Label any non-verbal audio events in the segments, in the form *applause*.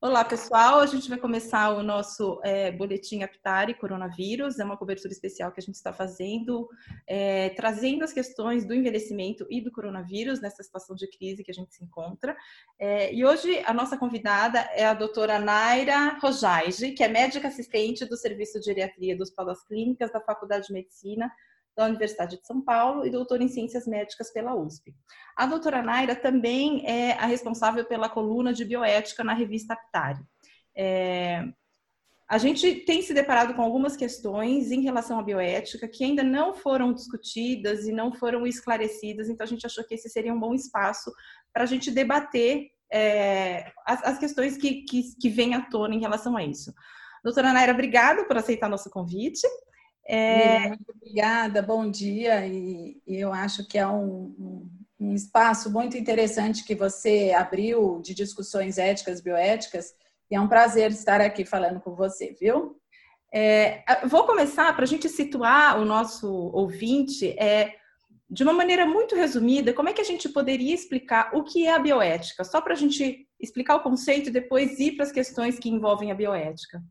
Olá, pessoal. A gente vai começar o nosso é, boletim Aptari Coronavírus. É uma cobertura especial que a gente está fazendo, é, trazendo as questões do envelhecimento e do coronavírus nessa situação de crise que a gente se encontra. É, e hoje a nossa convidada é a doutora Naira Rojaige, que é médica assistente do Serviço de Geriatria dos Palas Clínicas da Faculdade de Medicina da Universidade de São Paulo e doutora em Ciências Médicas pela USP. A doutora Naira também é a responsável pela coluna de bioética na revista Aptari. É, a gente tem se deparado com algumas questões em relação à bioética que ainda não foram discutidas e não foram esclarecidas, então a gente achou que esse seria um bom espaço para a gente debater é, as, as, questões que, que, que vêm à tona em relação a isso. Doutora Naira, obrigada por aceitar nosso convite. É... Muito obrigada, bom dia. E, e eu acho que é um, um, um, espaço muito interessante que você abriu de discussões éticas, bioéticas, e é um prazer estar aqui falando com você, viu? É, vou começar para a gente situar o nosso ouvinte é, de uma maneira muito resumida. Como é que a gente poderia explicar o que é a bioética? Só para a gente explicar o conceito e depois ir para as questões que envolvem a bioética.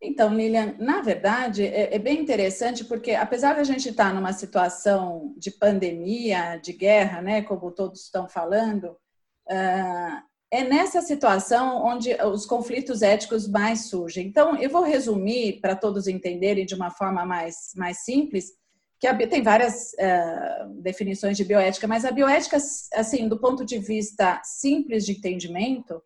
Então, Lilian, na verdade, é, é, bem interessante porque, apesar da gente estar numa situação de pandemia, de guerra, né, como todos estão falando, uh, é nessa situação onde os conflitos éticos mais surgem. Então, eu vou resumir para todos entenderem de uma forma mais, mais simples, que tem várias uh, definições de bioética, mas a bioética, assim, do ponto de vista simples de entendimento,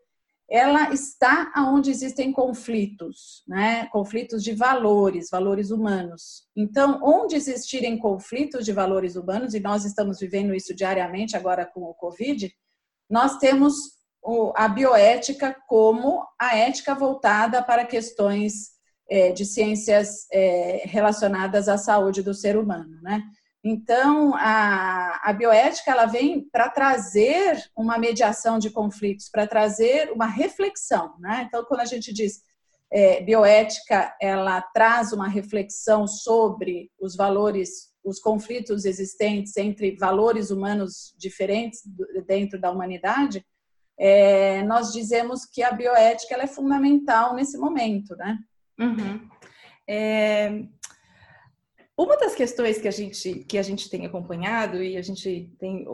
ela está aonde existem conflitos, né? Conflitos de valores, valores humanos. Então, onde existirem conflitos de valores humanos, e nós estamos vivendo isso diariamente agora com o Covid, nós temos a bioética como a ética voltada para questões é, de ciências é, relacionadas à saúde do ser humano, né? Então, a, a bioética ela vem para trazer uma mediação de conflitos, para trazer uma reflexão. Né? Então, quando a gente diz é, bioética, ela traz uma reflexão sobre os valores, os conflitos existentes entre valores humanos diferentes dentro da humanidade. É, nós dizemos que a bioética ela é fundamental nesse momento, né? Uhum. É, uma das questões que a gente, que a gente tem acompanhado e a gente tem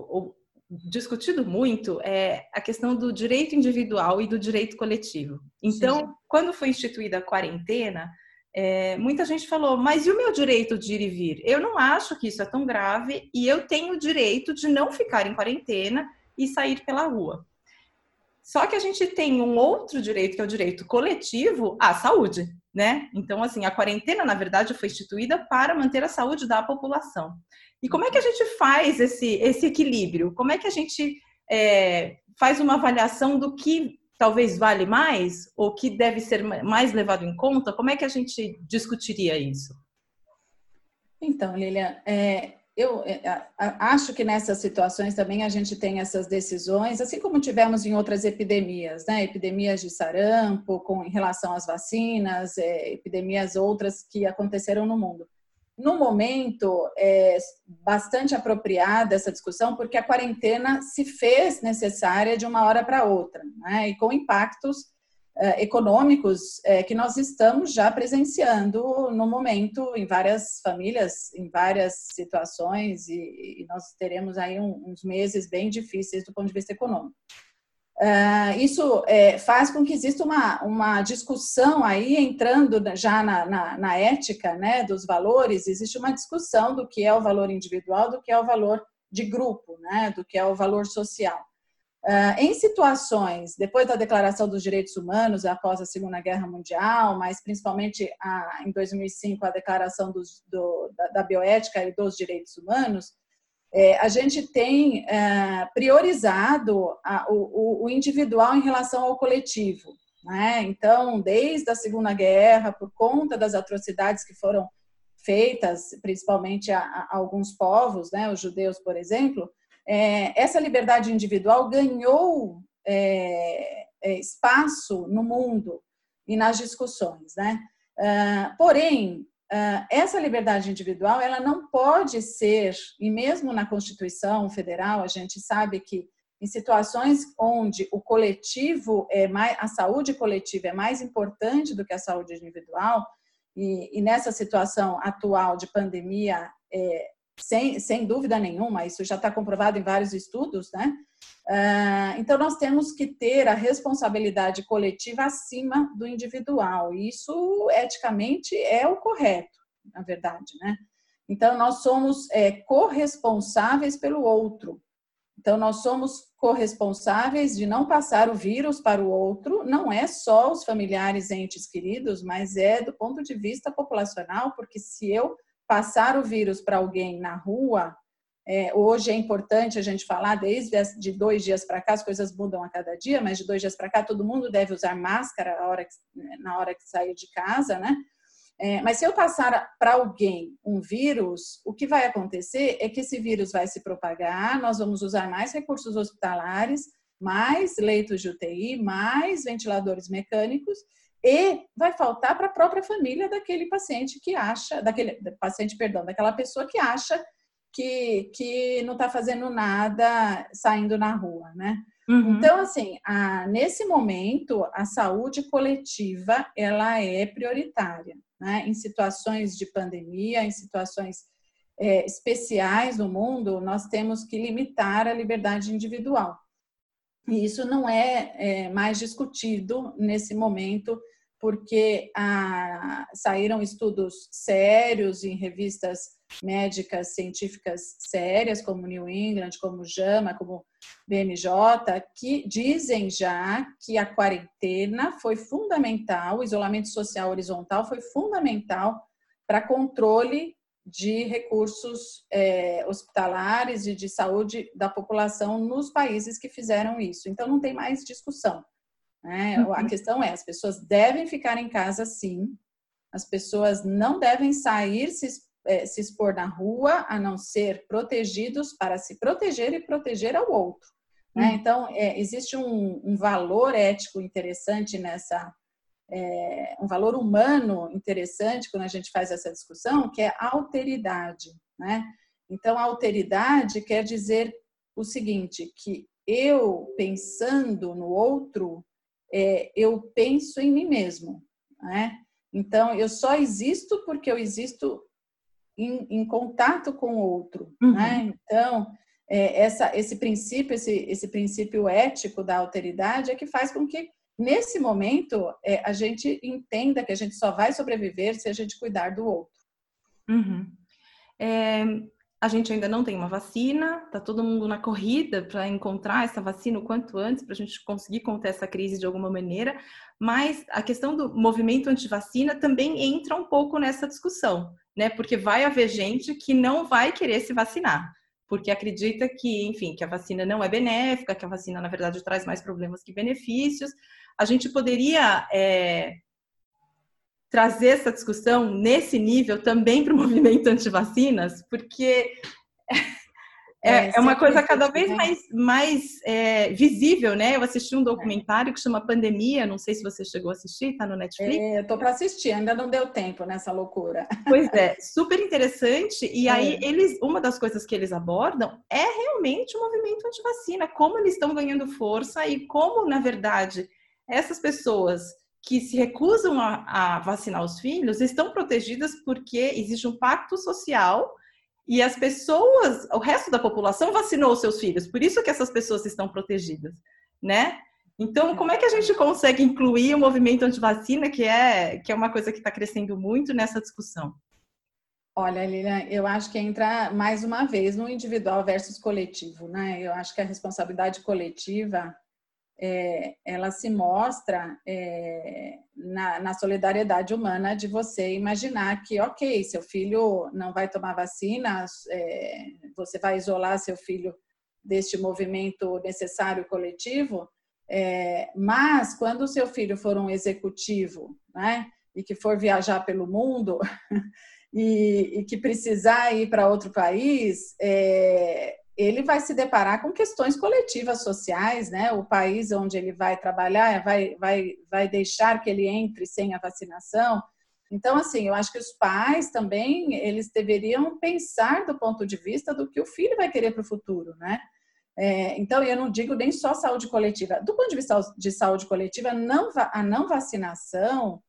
discutido muito é a questão do direito individual e do direito coletivo. Então, Sim. quando foi instituída a quarentena, é, muita gente falou, mas e o meu direito de ir e vir? Eu não acho que isso é tão grave e eu tenho o direito de não ficar em quarentena e sair pela rua. Só que a gente tem um outro direito, que é o direito coletivo à saúde né? Então, assim, a quarentena, na verdade, foi instituída para manter a saúde da população. E como é que a gente faz esse, esse equilíbrio? Como é que a gente é, faz uma avaliação do que talvez vale mais ou que deve ser mais levado em conta? Como é que a gente discutiria isso? Então, Lilian, é, eu é, acho que nessas situações também a gente tem essas decisões, assim como tivemos em outras epidemias, né? Epidemias de sarampo, com em relação às vacinas, é, epidemias outras que aconteceram no mundo. No momento, é bastante apropriada essa discussão, porque a quarentena se fez necessária de uma hora para outra, né? E com impactos econômicos eh, que nós estamos já presenciando no momento em várias famílias, em várias situações, e, nós teremos aí uns meses bem difíceis do ponto de vista econômico. Eh, isso faz com que exista uma, uma discussão aí, entrando já na, na, na ética né, dos valores, existe uma discussão do que é o valor individual, do que é o valor de grupo, né, do que é o valor social. Uh, em situações, depois da Declaração dos Direitos Humanos, após a Segunda Guerra Mundial, mas principalmente a, em 2005, a Declaração dos, do, da, da, Bioética e dos Direitos Humanos, é, a gente tem é, priorizado a, o, o, individual em relação ao coletivo. Né? Então, desde a Segunda Guerra, por conta das atrocidades que foram feitas, principalmente a, a alguns povos, né, os judeus, por exemplo, é, essa liberdade individual ganhou é, é, espaço no mundo e nas discussões, né? Uh, porém, essa liberdade individual ela não pode ser, e mesmo na Constituição Federal, a gente sabe que em situações onde o coletivo é mais, a saúde coletiva é mais importante do que a saúde individual, e, e nessa situação atual de pandemia, é, sem, sem dúvida nenhuma, isso já está comprovado em vários estudos, né? Uh, então, nós temos que ter a responsabilidade coletiva acima do individual. Isso, eticamente, é o correto, na verdade, né? Então, nós somos é, corresponsáveis pelo outro. Então, nós somos corresponsáveis de não passar o vírus para o outro, não é só os familiares entes queridos, mas é do ponto de vista populacional, porque se eu passar o vírus para alguém na rua, é, hoje é importante a gente falar, desde de dois dias para cá, as coisas mudam a cada dia, mas de dois dias para cá todo mundo deve usar máscara na hora que, na hora que sair de casa, né? É, mas se eu passar para alguém um vírus, o que vai acontecer é que esse vírus vai se propagar, nós vamos usar mais recursos hospitalares, mais leitos de UTI, mais ventiladores mecânicos, e vai faltar para a própria família daquele paciente que acha, daquele paciente, perdão, daquela pessoa que acha que, que não está fazendo nada saindo na rua, né? Uhum. Então, assim, a, nesse momento, a saúde coletiva, ela é prioritária, né? Em situações de pandemia, em situações é, especiais no mundo, nós temos que limitar a liberdade individual. E isso não é, é mais discutido nesse momento, porque ah, saíram estudos sérios em revistas médicas científicas sérias, como New England, como JAMA, como BMJ, que dizem já que a quarentena foi fundamental, o isolamento social horizontal foi fundamental para controle de recursos é, hospitalares e de saúde da população nos países que fizeram isso. Então, não tem mais discussão. Né? Uhum. A questão é: as pessoas devem ficar em casa, sim, as pessoas não devem sair, se, é, se expor na rua, a não ser protegidos para se proteger e proteger ao outro. Né? Uhum. Então, é, existe um, um, valor ético interessante nessa é, um valor humano interessante quando a gente faz essa discussão, que é a alteridade. Né? Então, a alteridade quer dizer o seguinte, que eu pensando no outro, é, eu penso em mim mesmo. Né? Então, eu só existo porque eu existo em, em contato com o outro. Uhum. Né? Então, é, essa, esse princípio, esse, esse princípio ético da alteridade é que faz com que nesse momento, é, a gente entenda que a gente só vai sobreviver se a gente cuidar do outro. Uhum. É, a gente ainda não tem uma vacina, tá todo mundo na corrida para encontrar essa vacina o quanto antes, para a gente conseguir conter essa crise de alguma maneira, mas a questão do movimento anti-vacina também entra um pouco nessa discussão, né? Porque vai haver gente que não vai querer se vacinar, porque acredita que, enfim, que a vacina não é benéfica, que a vacina, na verdade, traz mais problemas que benefícios. A gente poderia é, trazer essa discussão nesse nível também para o *laughs* movimento anti-vacinas, porque é, é, é uma coisa cada vez mais, mais é, visível, né? Eu assisti um documentário que chama Pandemia, não sei se você chegou a assistir, tá no Netflix. É, eu tô para assistir, ainda não deu tempo nessa loucura. Pois é, super interessante. E *laughs* aí, é. eles, uma das coisas que eles abordam é realmente o movimento anti-vacina, como eles estão ganhando força e como, na verdade, essas pessoas que se recusam a, a, vacinar os filhos estão protegidas porque existe um pacto social e as pessoas, o resto da população vacinou os seus filhos, por isso que essas pessoas estão protegidas, né? Então, como é que a gente consegue incluir o movimento anti-vacina, que é, que é uma coisa que está crescendo muito nessa discussão? Olha, Lilian, eu acho que entra mais uma vez no individual versus coletivo, né? Eu acho que a responsabilidade coletiva é, ela se mostra é, na, na, solidariedade humana de você imaginar que, ok, seu filho não vai tomar vacina, é, você vai isolar seu filho deste movimento necessário coletivo, é, mas quando o seu filho for um executivo, né, e que for viajar pelo mundo *laughs* e, e que precisar ir para outro país, é, ele vai se deparar com questões coletivas sociais, né? O país onde ele vai trabalhar vai, vai, vai deixar que ele entre sem a vacinação. Então, assim, eu acho que os pais também, eles deveriam pensar do ponto de vista do que o filho vai querer para o futuro, né? É, então, eu não digo nem só saúde coletiva. Do ponto de vista de saúde coletiva, não, a não vacinação,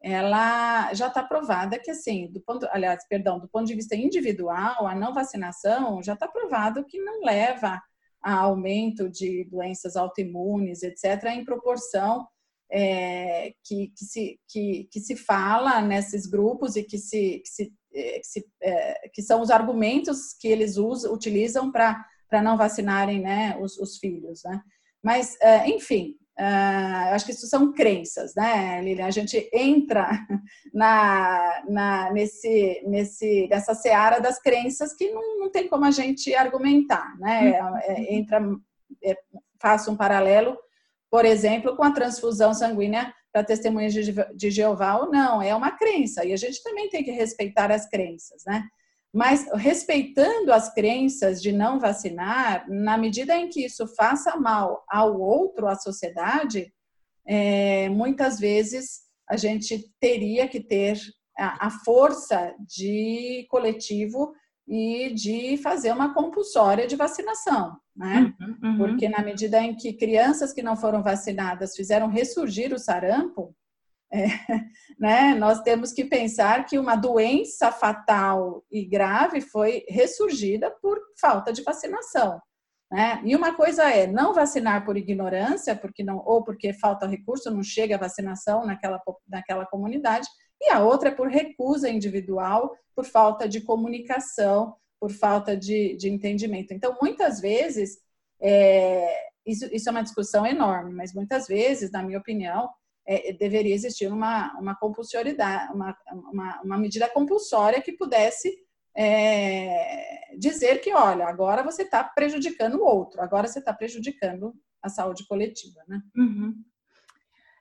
ela já está provada que, assim, do ponto, aliás, perdão, do ponto de vista individual, a não vacinação já está provado que não leva a aumento de doenças autoimunes, etc., em proporção é, que, que, se, que, que, se fala nesses grupos e que, se, que, se, é, que, se, é, que são os argumentos que eles usam, utilizam para não vacinarem né, os, os filhos. Né? Mas, é, enfim, Uh, acho que isso são crenças, né, Lilian? A gente entra *laughs* na, na, nesse, nesse, nessa seara das crenças que não, não tem como a gente argumentar, né? Uhum. É, entra, é, faço um paralelo, por exemplo, com a transfusão sanguínea para testemunhas de, de Jeová ou não, é uma crença e a gente também tem que respeitar as crenças, né? Mas respeitando as crenças de não vacinar, na medida em que isso faça mal ao outro, à sociedade, é, muitas vezes a gente teria que ter a, a força de coletivo e de fazer uma compulsória de vacinação, né? Uhum, uhum. Porque na medida em que crianças que não foram vacinadas fizeram ressurgir o sarampo, é, *laughs* né, nós temos que pensar que uma doença fatal e grave foi ressurgida por falta de vacinação. Né? E uma coisa é não vacinar por ignorância, porque não, ou porque falta recurso, não chega a vacinação naquela, naquela comunidade, e a outra é por recusa individual, por falta de comunicação, por falta de, de entendimento. Então, muitas vezes, é, isso, isso é uma discussão enorme, mas muitas vezes, na minha opinião, é, deveria existir uma, uma compulsoriedade, uma, uma, uma medida compulsória que pudesse é, dizer que, olha, agora você está prejudicando o outro, agora você está prejudicando a saúde coletiva, né? Uhum.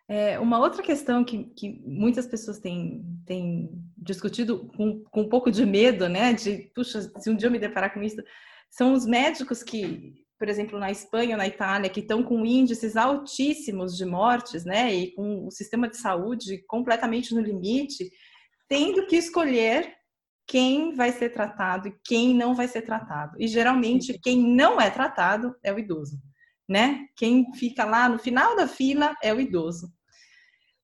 É, uma outra questão que, que muitas pessoas têm, têm discutido com, com um pouco de medo, né? De, puxa, se um dia eu me deparar com isso, são os médicos que por exemplo, na Espanha ou na Itália, que estão com índices altíssimos de mortes, né, e com o sistema de saúde completamente no limite, tendo que escolher quem vai ser tratado e quem não vai ser tratado. E geralmente quem não é tratado é o idoso, né? Quem fica lá no final da fila é o idoso.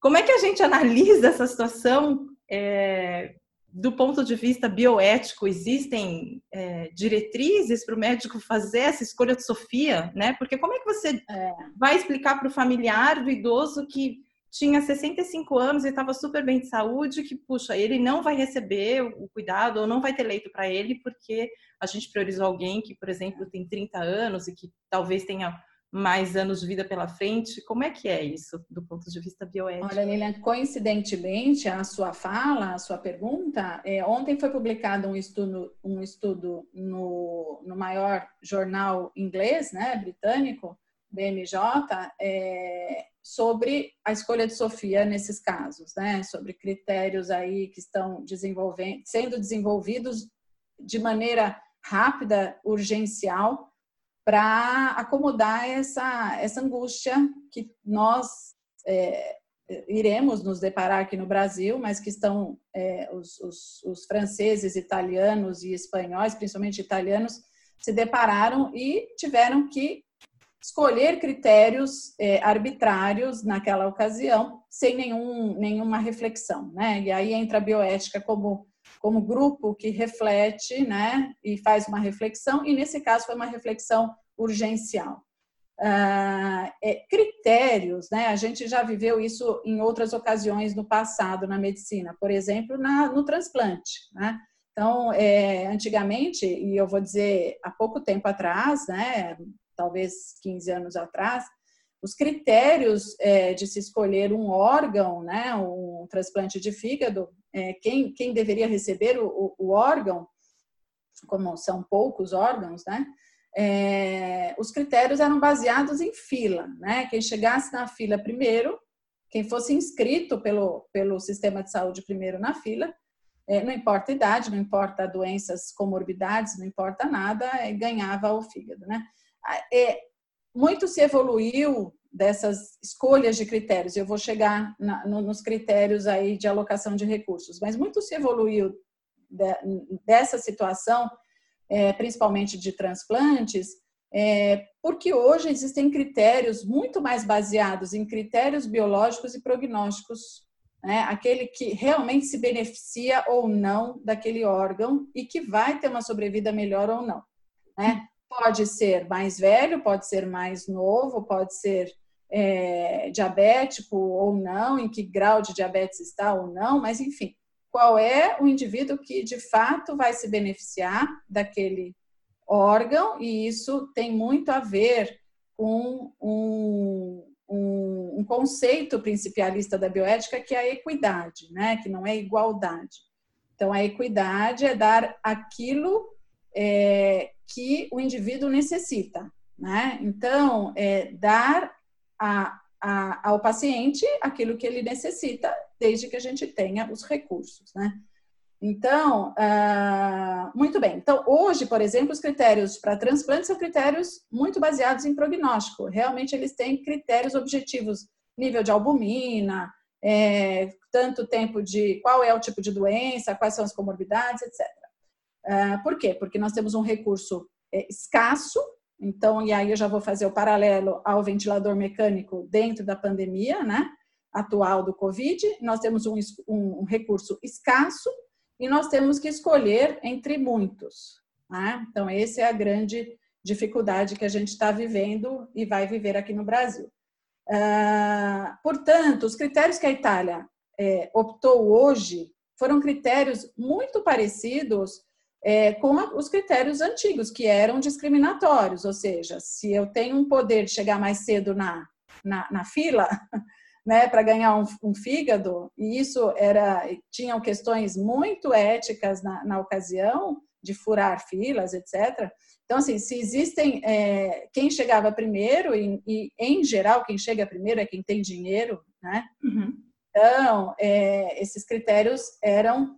Como é que a gente analisa essa situação é, do ponto de vista bioético, existem é, diretrizes para o médico fazer essa escolha de Sofia, né? Porque como é que você é. vai explicar para o familiar do idoso que tinha 65 anos e estava super bem de saúde, que, puxa, ele não vai receber o cuidado ou não vai ter leito para ele porque a gente priorizou alguém que, por exemplo, tem 30 anos e que talvez tenha mais anos de vida pela frente. Como é que é isso do ponto de vista bioético? Olha, Lilian, coincidentemente, a sua fala, a sua pergunta, é, ontem foi publicado um estudo, um estudo no, no maior jornal inglês, né, britânico, BMJ, é, sobre a escolha de Sofia nesses casos, né, sobre critérios aí que estão desenvolvendo, sendo desenvolvidos de maneira rápida, urgencial, para acomodar essa, essa angústia que nós é, iremos nos deparar aqui no Brasil, mas que estão é, os, os, os, franceses, italianos e espanhóis, principalmente italianos, se depararam e tiveram que escolher critérios é, arbitrários naquela ocasião, sem nenhum, nenhuma reflexão. Né? E aí entra a bioética como como grupo que reflete né, e faz uma reflexão, e nesse caso foi uma reflexão urgencial. Uh, é, critérios, né? A gente já viveu isso em outras ocasiões no passado na medicina, por exemplo, na, no transplante, né? Então, é, antigamente, e eu vou dizer há pouco tempo atrás, né, talvez 15 anos atrás, os critérios é, de se escolher um órgão, né, um transplante de fígado, é, quem, quem deveria receber o, o, órgão, como são poucos órgãos, né, é, os critérios eram baseados em fila, né, quem chegasse na fila primeiro, quem fosse inscrito pelo, pelo sistema de saúde primeiro na fila, é, não importa a idade, não importa doenças, comorbidades, não importa nada, ganhava o fígado, né. É, muito se evoluiu dessas escolhas de critérios. Eu vou chegar na, no, nos critérios aí de alocação de recursos, mas muito se evoluiu de, dessa situação, é, principalmente de transplantes, é, porque hoje existem critérios muito mais baseados em critérios biológicos e prognósticos, né? aquele que realmente se beneficia ou não daquele órgão e que vai ter uma sobrevida melhor ou não. Né? Pode ser mais velho, pode ser mais novo, pode ser é, diabético ou não, em que grau de diabetes está ou não, mas enfim, qual é o indivíduo que de fato vai se beneficiar daquele órgão, e isso tem muito a ver com um, um, um, conceito principalista da bioética que é a equidade, né? que não é igualdade. Então, a equidade é dar aquilo é, que o indivíduo necessita. Né? Então, é dar a, a, ao paciente aquilo que ele necessita, desde que a gente tenha os recursos. Né? Então, uh, muito bem. Então, hoje, por exemplo, os critérios para transplante são critérios muito baseados em prognóstico. Realmente, eles têm critérios objetivos, nível de albumina, é, tanto tempo de qual é o tipo de doença, quais são as comorbidades, etc. Ah, por quê? Porque nós temos um recurso é, escasso, então, e aí eu já vou fazer o paralelo ao ventilador mecânico dentro da pandemia, né? Atual do Covid, nós temos um, um recurso escasso e nós temos que escolher entre muitos. Né? Então, essa é a grande dificuldade que a gente está vivendo e vai viver aqui no Brasil. Uh, portanto, os critérios que a Itália é, optou hoje foram critérios muito parecidos é, com a, os critérios antigos, que eram discriminatórios, ou seja, se eu tenho um poder de chegar mais cedo na, na, na fila, *laughs* né, para ganhar um, um, fígado, e isso era tinham questões muito éticas na, na ocasião de furar filas, etc. Então, assim, se existem é, quem chegava primeiro e, e, em geral quem chega primeiro é quem tem dinheiro, né? Uhum. Então, é, esses critérios eram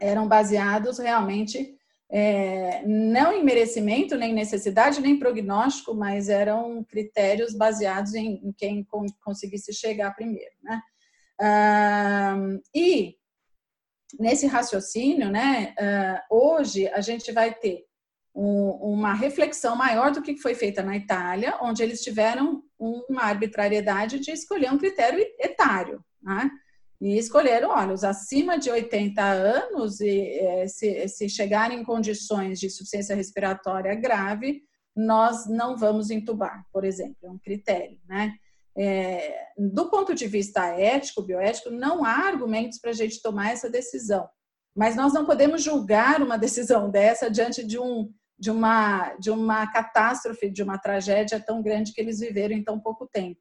eram baseados realmente é, não em merecimento, nem necessidade, nem prognóstico, mas eram critérios baseados em, em quem conseguisse chegar primeiro. Né? Ah, e nesse raciocínio, né, ah, hoje a gente vai ter um, uma reflexão maior do que foi feita na Itália, onde eles tiveram uma arbitrariedade de escolher um critério etário. Né? E escolheram, olha, os acima de 80 anos, e, é, se, se chegarem em condições de insuficiência respiratória grave, nós não vamos entubar, por exemplo, é um critério, né? É, do ponto de vista ético, bioético, não há argumentos para a gente tomar essa decisão. Mas nós não podemos julgar uma decisão dessa diante de, um, de, uma, de uma catástrofe, de uma tragédia tão grande que eles viveram em tão pouco tempo.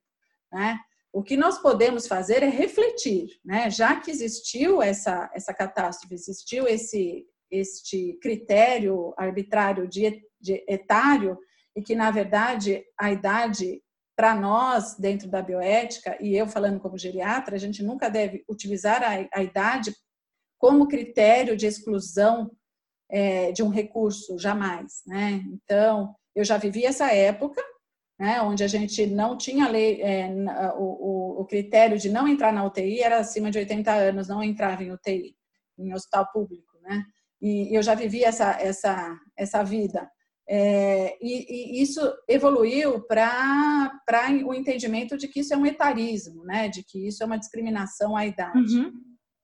Né? O que nós podemos fazer é refletir, né? Já que existiu essa, essa catástrofe, existiu esse este critério arbitrário de, de etário e que na verdade a idade para nós dentro da bioética e eu falando como geriatra, a gente nunca deve utilizar a, a idade como critério de exclusão é, de um recurso, jamais, né? Então eu já vivi essa época né, onde a gente não tinha lei, é, o, o, critério de não entrar na UTI era acima de 80 anos, não entrava em UTI, em hospital público, né? E eu já vivi essa, essa, essa vida. É, e, e, isso evoluiu para o entendimento de que isso é um etarismo, né? de que isso é uma discriminação à idade. Uhum.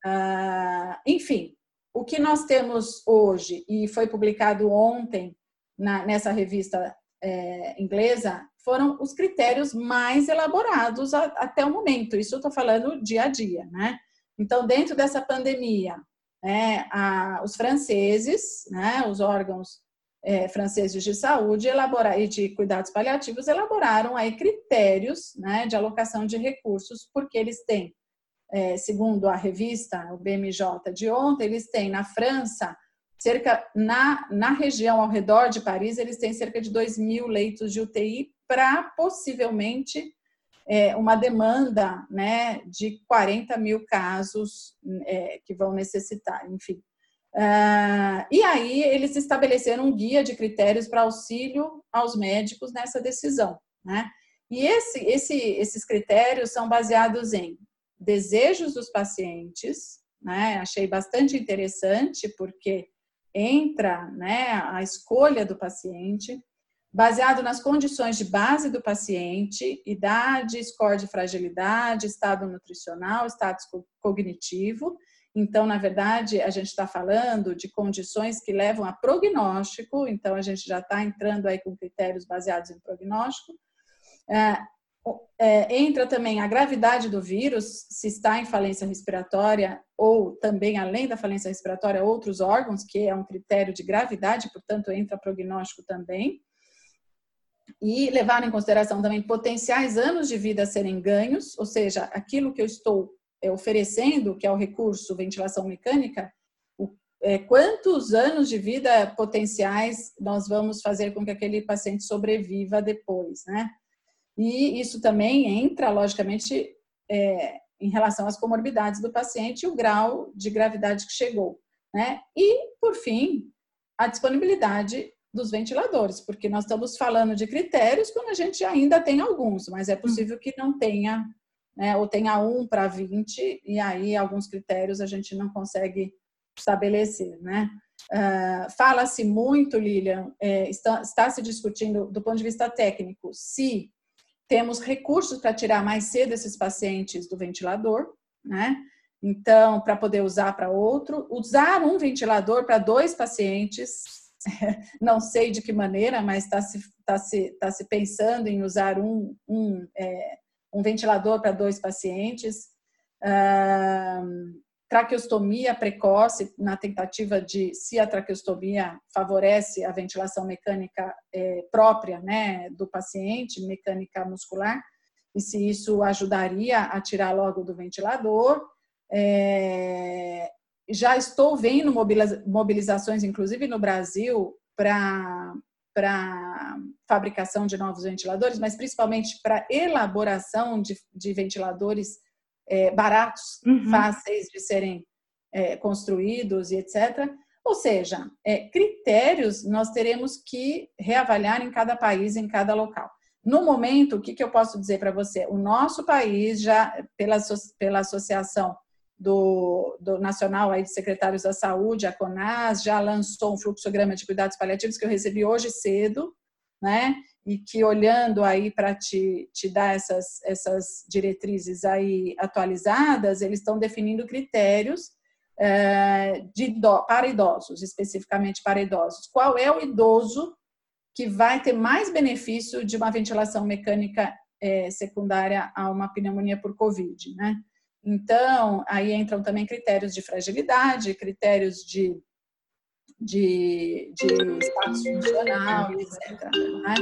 Ah, enfim, o que nós temos hoje, e foi publicado ontem na, nessa revista é, inglesa, foram os critérios mais elaborados a, até o momento. Isso eu estou falando dia a dia, né? Então, dentro dessa pandemia, né, a, os franceses, né, os órgãos é, franceses de saúde elaborar, e de cuidados paliativos elaboraram aí critérios né, de alocação de recursos, porque eles têm, é, segundo a revista, o BMJ de ontem, eles têm na França cerca na, na região ao redor de Paris, eles têm cerca de 2 mil leitos de UTI para possivelmente é, uma demanda né, de 40 mil casos é, que vão necessitar, enfim. Uh, e aí eles estabeleceram um guia de critérios para auxílio aos médicos nessa decisão. Né? E esse, esse, esses critérios são baseados em desejos dos pacientes, né? Achei bastante interessante porque entra, né, a escolha do paciente, baseado nas condições de base do paciente, idade, score de fragilidade, estado nutricional, status cognitivo. Então, na verdade, a gente está falando de condições que levam a prognóstico, então a gente já está entrando aí com critérios baseados em prognóstico. É, é, entra também a gravidade do vírus, se está em falência respiratória ou também, além da falência respiratória, outros órgãos, que é um critério de gravidade, portanto, entra prognóstico também e levar em consideração também potenciais anos de vida a serem ganhos, ou seja, aquilo que eu estou é, oferecendo, que é o recurso ventilação mecânica, é, quantos anos de vida potenciais nós vamos fazer com que aquele paciente sobreviva depois, né? E isso também entra, logicamente, é, em relação às comorbidades do paciente e o grau de gravidade que chegou, né? E, por fim, a disponibilidade dos ventiladores, porque nós estamos falando de critérios quando a gente ainda tem alguns, mas é possível que não tenha, né, ou tenha um para 20, e aí alguns critérios a gente não consegue estabelecer, né? Uh, Fala-se muito, Lilian, é, está, está se discutindo do ponto de vista técnico se temos recursos para tirar mais cedo esses pacientes do ventilador, né? Então, para poder usar para outro, usar um ventilador para dois pacientes *laughs* não sei de que maneira, mas está se, tá se, tá se pensando em usar um, um, é, um ventilador para dois pacientes. traqueostomia precoce, na tentativa de se a traqueostomia favorece a ventilação mecânica é, própria né, do paciente, mecânica muscular, e se isso ajudaria a tirar logo do ventilador. É, já estou vendo mobilizações, inclusive no Brasil, para para fabricação de novos ventiladores, mas principalmente para elaboração de, de ventiladores é, baratos, uhum. fáceis de serem é, construídos e etc. Ou seja, é, critérios nós teremos que reavaliar em cada país, em cada local. No momento, o que, que eu posso dizer para você? O nosso país já, pela, pela associação do, do Nacional aí de Secretários da Saúde, a CONAS, já lançou um fluxograma de cuidados paliativos que eu recebi hoje cedo, né? E que olhando aí para te, te dar essas, essas diretrizes aí atualizadas, eles estão definindo critérios é, de, para idosos, especificamente para idosos. Qual é o idoso que vai ter mais benefício de uma ventilação mecânica é, secundária a uma pneumonia por Covid, né? Então, aí entram também critérios de fragilidade, critérios de, de, de status funcional, etc. Né?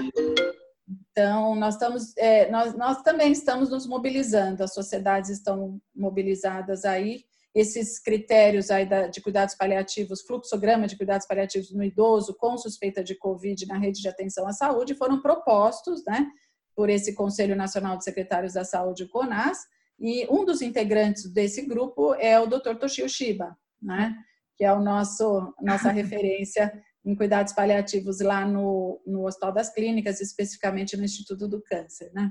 Então, nós, estamos, é, nós, nós também estamos nos mobilizando, as sociedades estão mobilizadas aí. Esses critérios aí da, de cuidados paliativos, fluxograma de cuidados paliativos no idoso com suspeita de Covid na rede de atenção à saúde, foram propostos né, por esse Conselho Nacional de Secretários da Saúde, o CONAS, e um dos integrantes desse grupo é o Dr. Toshio Shiba, né? que é o nosso nossa *laughs* referência em cuidados paliativos lá no, no Hospital das Clínicas, especificamente no Instituto do Câncer. Né?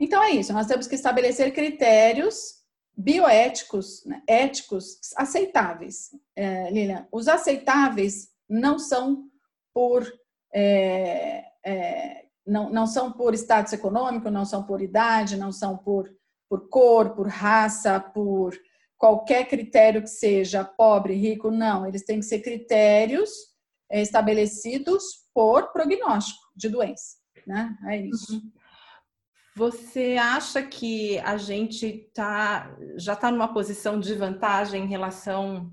Então é isso, nós temos que estabelecer critérios bioéticos, né? éticos, aceitáveis. É, Lilian, os aceitáveis não são por é, é, não, não são por status econômico, não são por idade, não são por, por cor, por raça, por qualquer critério que seja pobre, rico, não. Eles têm que ser critérios eh, estabelecidos por prognóstico de doença, né? É isso. Uhum. Você acha que a gente tá, já está numa posição de vantagem em relação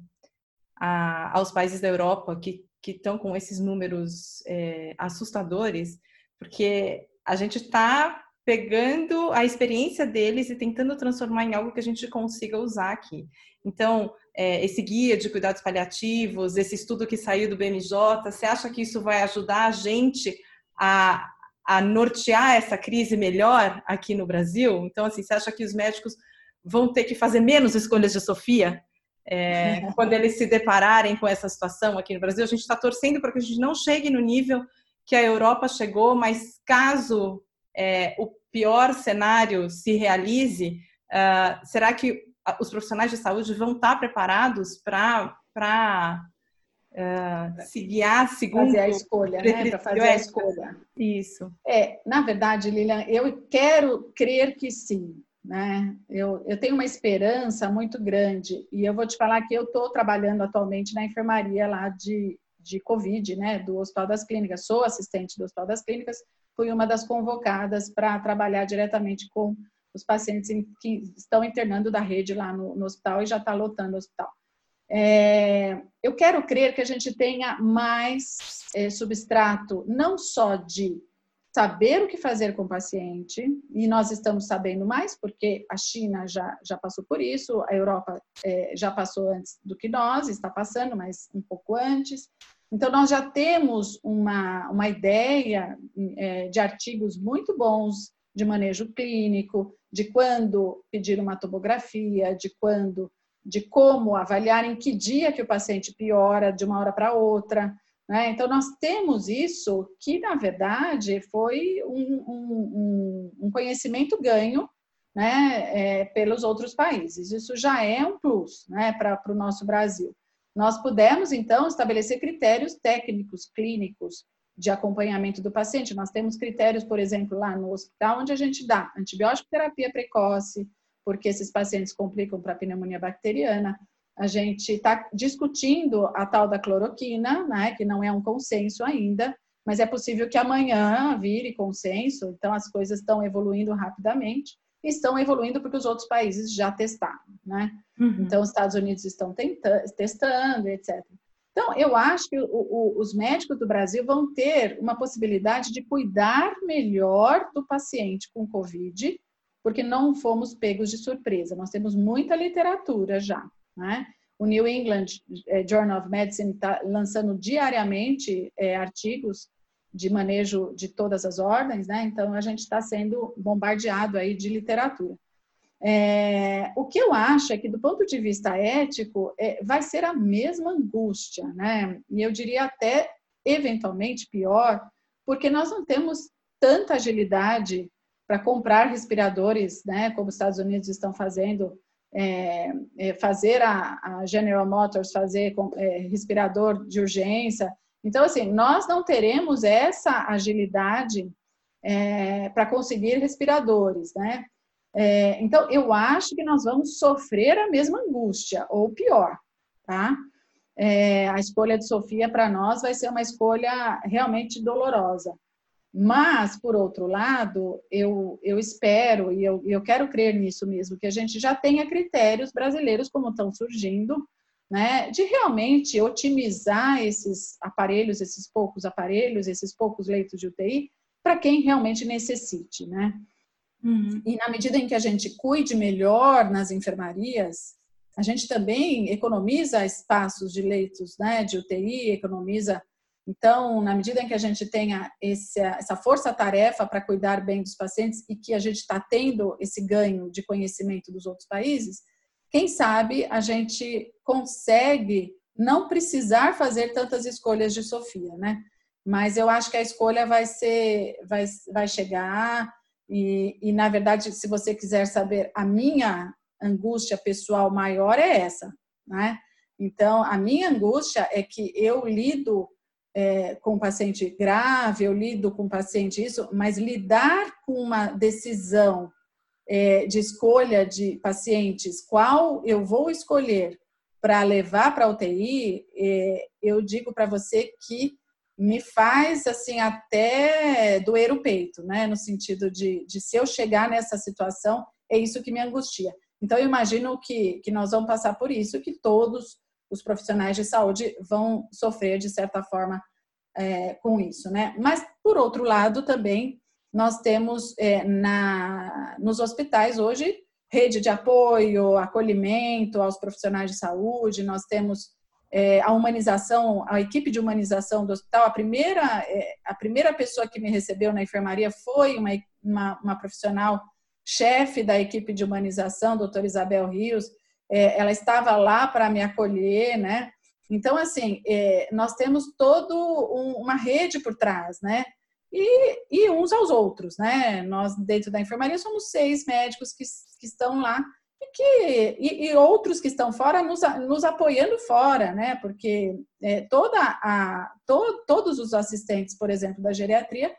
a, aos países da Europa que estão com esses números é, assustadores? Porque a gente está pegando a experiência deles e tentando transformar em algo que a gente consiga usar aqui. Então, é, esse guia de cuidados paliativos, esse estudo que saiu do BMJ, você acha que isso vai ajudar a gente a, a nortear essa crise melhor aqui no Brasil? Então, assim, você acha que os médicos vão ter que fazer menos escolhas de Sofia é, *laughs* quando eles se depararem com essa situação aqui no Brasil? A gente está torcendo para que a gente não chegue no nível que a Europa chegou, mas caso é, o pior cenário se realize, uh, será que os profissionais de saúde vão estar preparados para uh, se guiar segundo fazer a escolha, né? Para fazer a escolha. Isso. É, na verdade, Lilian, eu quero crer que sim. Né? Eu, eu tenho uma esperança muito grande e eu vou te falar que eu estou trabalhando atualmente na enfermaria lá de, de Covid, né, do Hospital das Clínicas. Sou assistente do Hospital das Clínicas, fui uma das convocadas para trabalhar diretamente com os pacientes que estão internando da rede lá no, no hospital e já está lotando o hospital. É, eu quero crer que a gente tenha mais é, substrato, não só de saber o que fazer com o paciente, e nós estamos sabendo mais, porque a China já, já passou por isso, a Europa é, já passou antes do que nós, está passando, mas um pouco antes. Então, nós já temos uma, uma ideia é, de artigos muito bons de manejo clínico, de quando pedir uma tomografia, de quando de como avaliar em que dia que o paciente piora de uma hora para outra. Né? Então, nós temos isso que, na verdade, foi um, um, um conhecimento ganho né, é, pelos outros países. Isso já é um plus né, para o nosso Brasil. Nós pudemos, então, estabelecer critérios técnicos, clínicos, de acompanhamento do paciente. Nós temos critérios, por exemplo, lá no hospital, onde a gente dá antibiótico terapia precoce, porque esses pacientes complicam para pneumonia bacteriana. A gente está discutindo a tal da cloroquina, né, que não é um consenso ainda, mas é possível que amanhã vire consenso, então as coisas estão evoluindo rapidamente. Estão evoluindo porque os outros países já testaram, né? Uhum. Então, os Estados Unidos estão tentando, testando, etc. Então, eu acho que o, o, os médicos do Brasil vão ter uma possibilidade de cuidar melhor do paciente com Covid porque não fomos pegos de surpresa. Nós temos muita literatura já, né? O New England eh, Journal of Medicine está lançando diariamente é, artigos de manejo de todas as ordens, né? Então a gente está sendo bombardeado aí de literatura. É, o que eu acho é que, do ponto de vista ético, é, vai ser a mesma angústia, né? E eu diria até eventualmente pior, porque nós não temos tanta agilidade para comprar respiradores, né, como os Estados Unidos estão fazendo, é, é, fazer a, a, General Motors fazer é, respirador de urgência. Então, assim, nós não teremos essa agilidade é, para conseguir respiradores, né? É, então, eu acho que nós vamos sofrer a mesma angústia, ou pior, tá? É, a escolha de Sofia para nós vai ser uma escolha realmente dolorosa. Mas, por outro lado, eu, eu espero e eu, eu quero crer nisso mesmo, que a gente já tenha critérios brasileiros, como estão surgindo, né, de realmente otimizar esses aparelhos, esses poucos aparelhos, esses poucos leitos de UTI, para quem realmente necessite, né? Uhum. E na medida em que a gente cuide melhor nas enfermarias, a gente também economiza espaços de leitos né, de UTI, economiza então, na medida em que a gente tenha esse, essa força-tarefa para cuidar bem dos pacientes e que a gente está tendo esse ganho de conhecimento dos outros países, quem sabe a gente consegue não precisar fazer tantas escolhas de Sofia, né? Mas eu acho que a escolha vai ser, vai, vai chegar e, e na verdade, se você quiser saber, a minha angústia pessoal maior é essa, né? Então, a minha angústia é que eu lido é, com paciente grave, eu lido com paciente isso, mas lidar com uma decisão é, de escolha de pacientes, qual eu vou escolher para levar para a UTI, é, eu digo para você que me faz assim até doer o peito, né? No sentido de, de se eu chegar nessa situação, é isso que me angustia. Então, eu imagino que, que nós vamos passar por isso, que todos os profissionais de saúde vão sofrer, de certa forma, é, com isso, né? Mas, por outro lado, também nós temos é, na, nos hospitais hoje rede de apoio, acolhimento aos profissionais de saúde, nós temos é, a humanização, a equipe de humanização do hospital. A primeira, é, a primeira pessoa que me recebeu na enfermaria foi uma, uma, uma profissional chefe da equipe de humanização, doutora Isabel Rios, é, ela estava lá para me acolher, né? Então, assim, é, nós temos toda um, uma rede por trás, né? E, e, uns aos outros, né? Nós, dentro da enfermaria, somos seis médicos que, que estão lá e, que, e, e, outros que estão fora nos, nos apoiando fora, né? Porque é, toda a, to, todos os assistentes, por exemplo, da geriatria,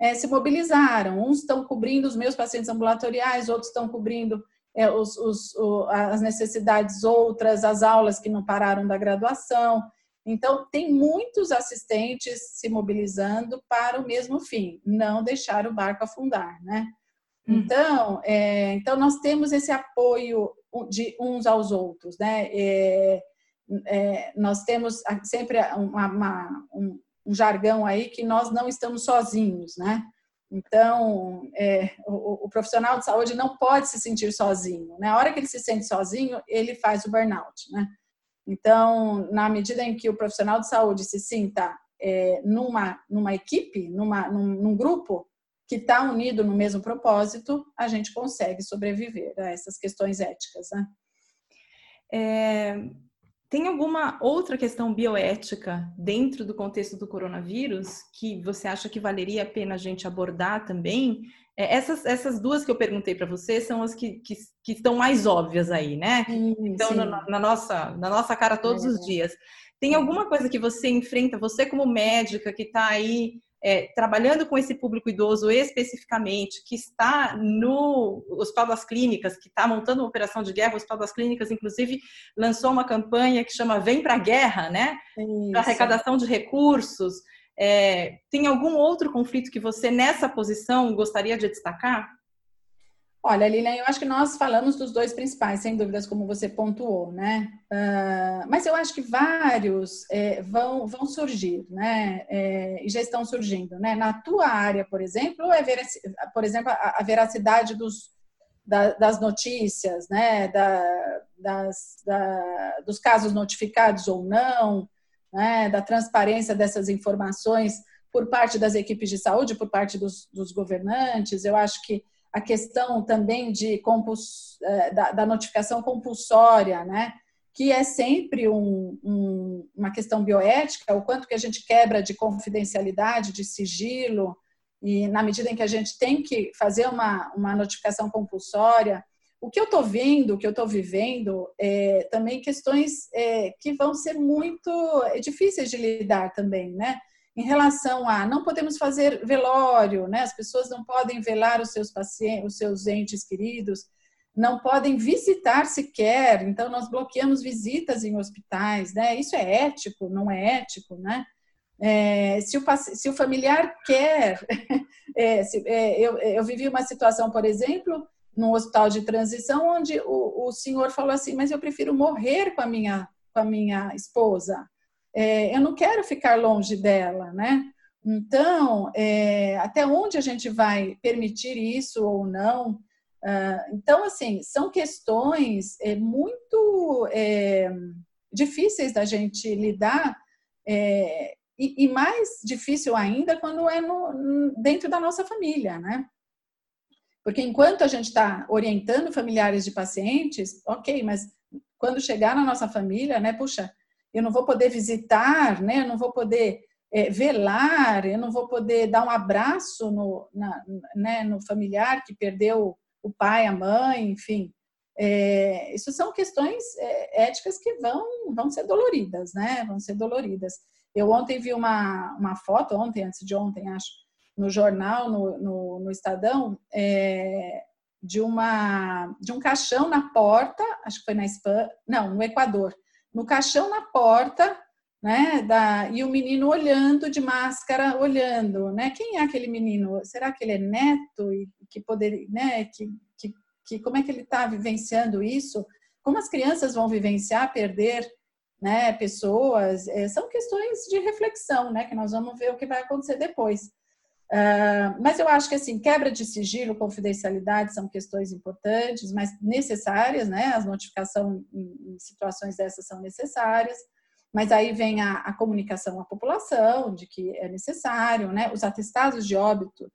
é, se mobilizaram. Uns estão cobrindo os meus pacientes ambulatoriais, outros estão cobrindo é, os, os, o, as necessidades outras, as aulas que não pararam da graduação. Então, tem muitos assistentes se mobilizando para o mesmo fim, não deixar o barco afundar, né? Hum. Então, é, então nós temos esse apoio de uns aos outros, né? É, é, nós temos sempre uma, uma, um, um jargão aí que nós não estamos sozinhos, né? Então, é, o, o, profissional de saúde não pode se sentir sozinho. Né? A hora que ele se sente sozinho, ele faz o burnout. Né? Então, na medida em que o profissional de saúde se sinta é, numa, numa equipe, numa, num, num grupo que está unido no mesmo propósito, a gente consegue sobreviver a essas questões éticas. Né? É, tem alguma outra questão bioética dentro do contexto do coronavírus que você acha que valeria a pena a gente abordar também? É, essas, essas duas que eu perguntei para você são as que, que, que, estão mais óbvias aí, né? Sim, então, na, na, nossa, na nossa cara todos é. os dias. Tem alguma coisa que você enfrenta, você como médica que está aí é, trabalhando com esse público idoso especificamente, que está no Hospital das Clínicas, que está montando uma operação de guerra, o Hospital das Clínicas, inclusive, lançou uma campanha que chama Vem para a Guerra, né? Para arrecadação de recursos. É, tem algum outro conflito que você, nessa posição, gostaria de destacar? Olha, Lilian, eu acho que nós falamos dos dois principais, sem dúvidas, como você pontuou, né? Uh, mas eu acho que vários é, vão, vão surgir, né? É, e já estão surgindo, né? Na tua área, por exemplo, é ver, por exemplo, a, a veracidade dos, da, das notícias, né? Da, das, da, dos casos notificados ou não, né? Da transparência dessas informações por parte das equipes de saúde, por parte dos, dos governantes. Eu acho que a questão também de compuls, é, da, da, notificação compulsória, né? que é sempre um, um, uma questão bioética, o quanto que a gente quebra de confidencialidade, de sigilo, e na medida em que a gente tem que fazer uma, uma notificação compulsória, o que eu estou vendo, o que eu estou vivendo, é também questões é, que vão ser muito difíceis de lidar também, né? Em relação a não podemos fazer velório, né? As pessoas não podem velar os seus pacientes, os seus entes queridos, não podem visitar sequer. Então nós bloqueamos visitas em hospitais, né? Isso é ético? Não é ético, né? É, se, o, se, o, familiar quer, *laughs* é, se, é, eu, eu, vivi uma situação, por exemplo, num hospital de transição, onde o, o senhor falou assim: mas eu prefiro morrer com a minha, com a minha esposa é, eu não quero ficar longe dela, né? Então, é, até onde a gente vai permitir isso ou não? Ah, então, assim, são questões é, muito é, difíceis da gente lidar é, e, e, mais difícil ainda quando é no, dentro da nossa família, né? Porque enquanto a gente está orientando familiares de pacientes, ok, mas quando chegar na nossa família, né, puxa, eu não vou poder visitar, né? Eu não vou poder é, velar, eu não vou poder dar um abraço no, na, né, no familiar que perdeu o pai, a mãe, enfim. É, isso são questões é, éticas que vão, vão ser doloridas, né? Vão ser doloridas. Eu ontem vi uma, uma foto, ontem, antes de ontem, acho, no jornal, no, no, no Estadão, é, de, uma, de um caixão na porta, acho que foi na Espanha, não, no Equador, no caixão na porta, né? Da, e o menino olhando de máscara, olhando, né? Quem é aquele menino? Será que ele é neto e que poderia, né? Que, que, que como é que ele está vivenciando isso? Como as crianças vão vivenciar perder, né? Pessoas? É, são questões de reflexão, né? Que nós vamos ver o que vai acontecer depois. Uh, mas eu acho que assim quebra de sigilo, confidencialidade são questões importantes, mas necessárias, né? As notificações em, em situações dessas são necessárias. Mas aí vem a, a, comunicação à população de que é necessário, né? Os atestados de óbito,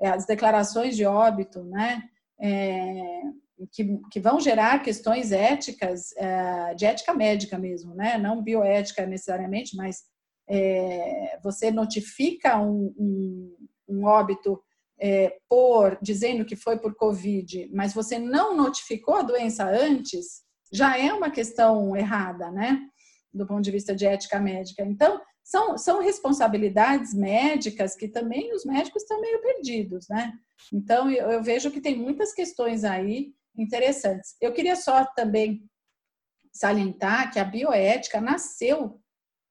é, as declarações de óbito, né? É, que, que vão gerar questões éticas, é, de ética médica mesmo, né? não bioética necessariamente, mas é, você notifica um, um, um óbito é, por dizendo que foi por Covid, mas você não notificou a doença antes, já é uma questão errada, né? Do ponto de vista de ética médica. Então, são, são responsabilidades médicas que também os médicos estão meio perdidos, né? Então, eu, eu vejo que tem muitas questões aí interessantes. Eu queria só também salientar que a bioética nasceu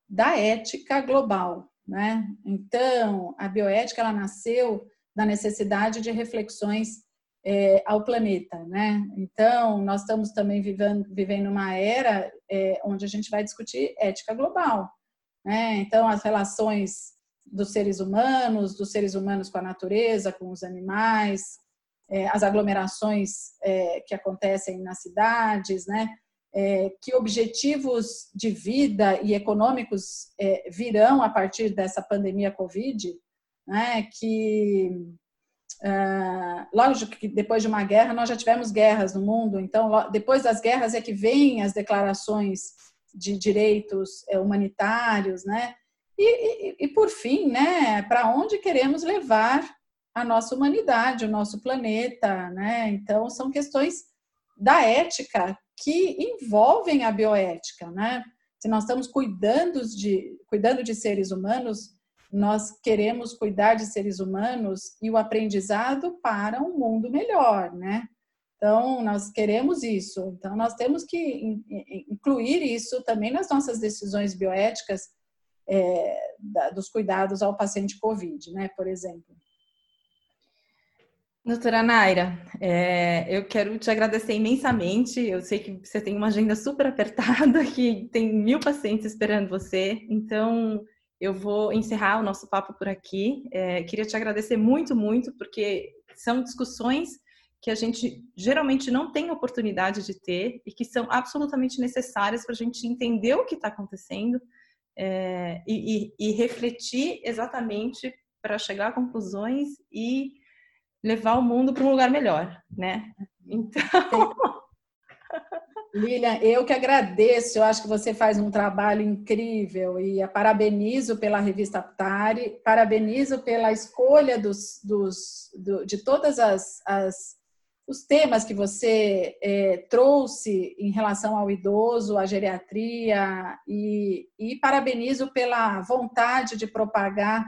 da ética global, né? Então, a bioética ela nasceu da necessidade de reflexões é, ao planeta, né? Então, nós estamos também vivendo, vivendo uma era é, onde a gente vai discutir ética global, né? Então, as relações dos seres humanos, dos seres humanos com a natureza, com os animais, é, as aglomerações é, que acontecem nas cidades, né? É, que objetivos de vida e econômicos é, virão a partir dessa pandemia Covid, né? Que Uh, lógico que depois de uma guerra nós já tivemos guerras no mundo, então depois das guerras é que vêm as declarações de direitos é, humanitários, né? E, e, e por fim, né? Para onde queremos levar a nossa humanidade, o nosso planeta, né? Então são questões da ética que envolvem a bioética, né? Se nós estamos cuidando de cuidando de seres humanos, nós queremos cuidar de seres humanos e o aprendizado para um mundo melhor, né? Então, nós queremos isso. Então, nós temos que incluir isso também nas nossas decisões bioéticas é, dos cuidados ao paciente COVID, né? Por exemplo. Doutora Naira, é, eu quero te agradecer imensamente. Eu sei que você tem uma agenda super apertada, *laughs* que tem mil pacientes esperando você. Então, eu vou encerrar o nosso papo por aqui. É, queria te agradecer muito, muito, porque são discussões que a gente geralmente não tem oportunidade de ter e que são absolutamente necessárias para a gente entender o que está acontecendo é, e, e, e refletir exatamente para chegar a conclusões e levar o mundo para um lugar melhor, né? Então. *laughs* Lilian, eu que agradeço, eu acho que você faz um trabalho incrível e a parabenizo pela revista Aptari, parabenizo pela escolha dos, dos, do, de todas as, as os temas que você é, trouxe em relação ao idoso, à geriatria e, e parabenizo pela vontade de propagar,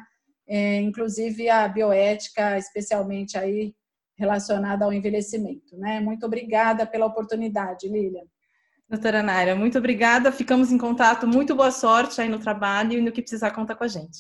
é, inclusive a bioética, especialmente aí relacionada ao envelhecimento. Né? Muito obrigada pela oportunidade, Lilian. Doutora Naira, muito obrigada. Ficamos em contato. Muito boa sorte aí no trabalho e no que precisar conta com a gente.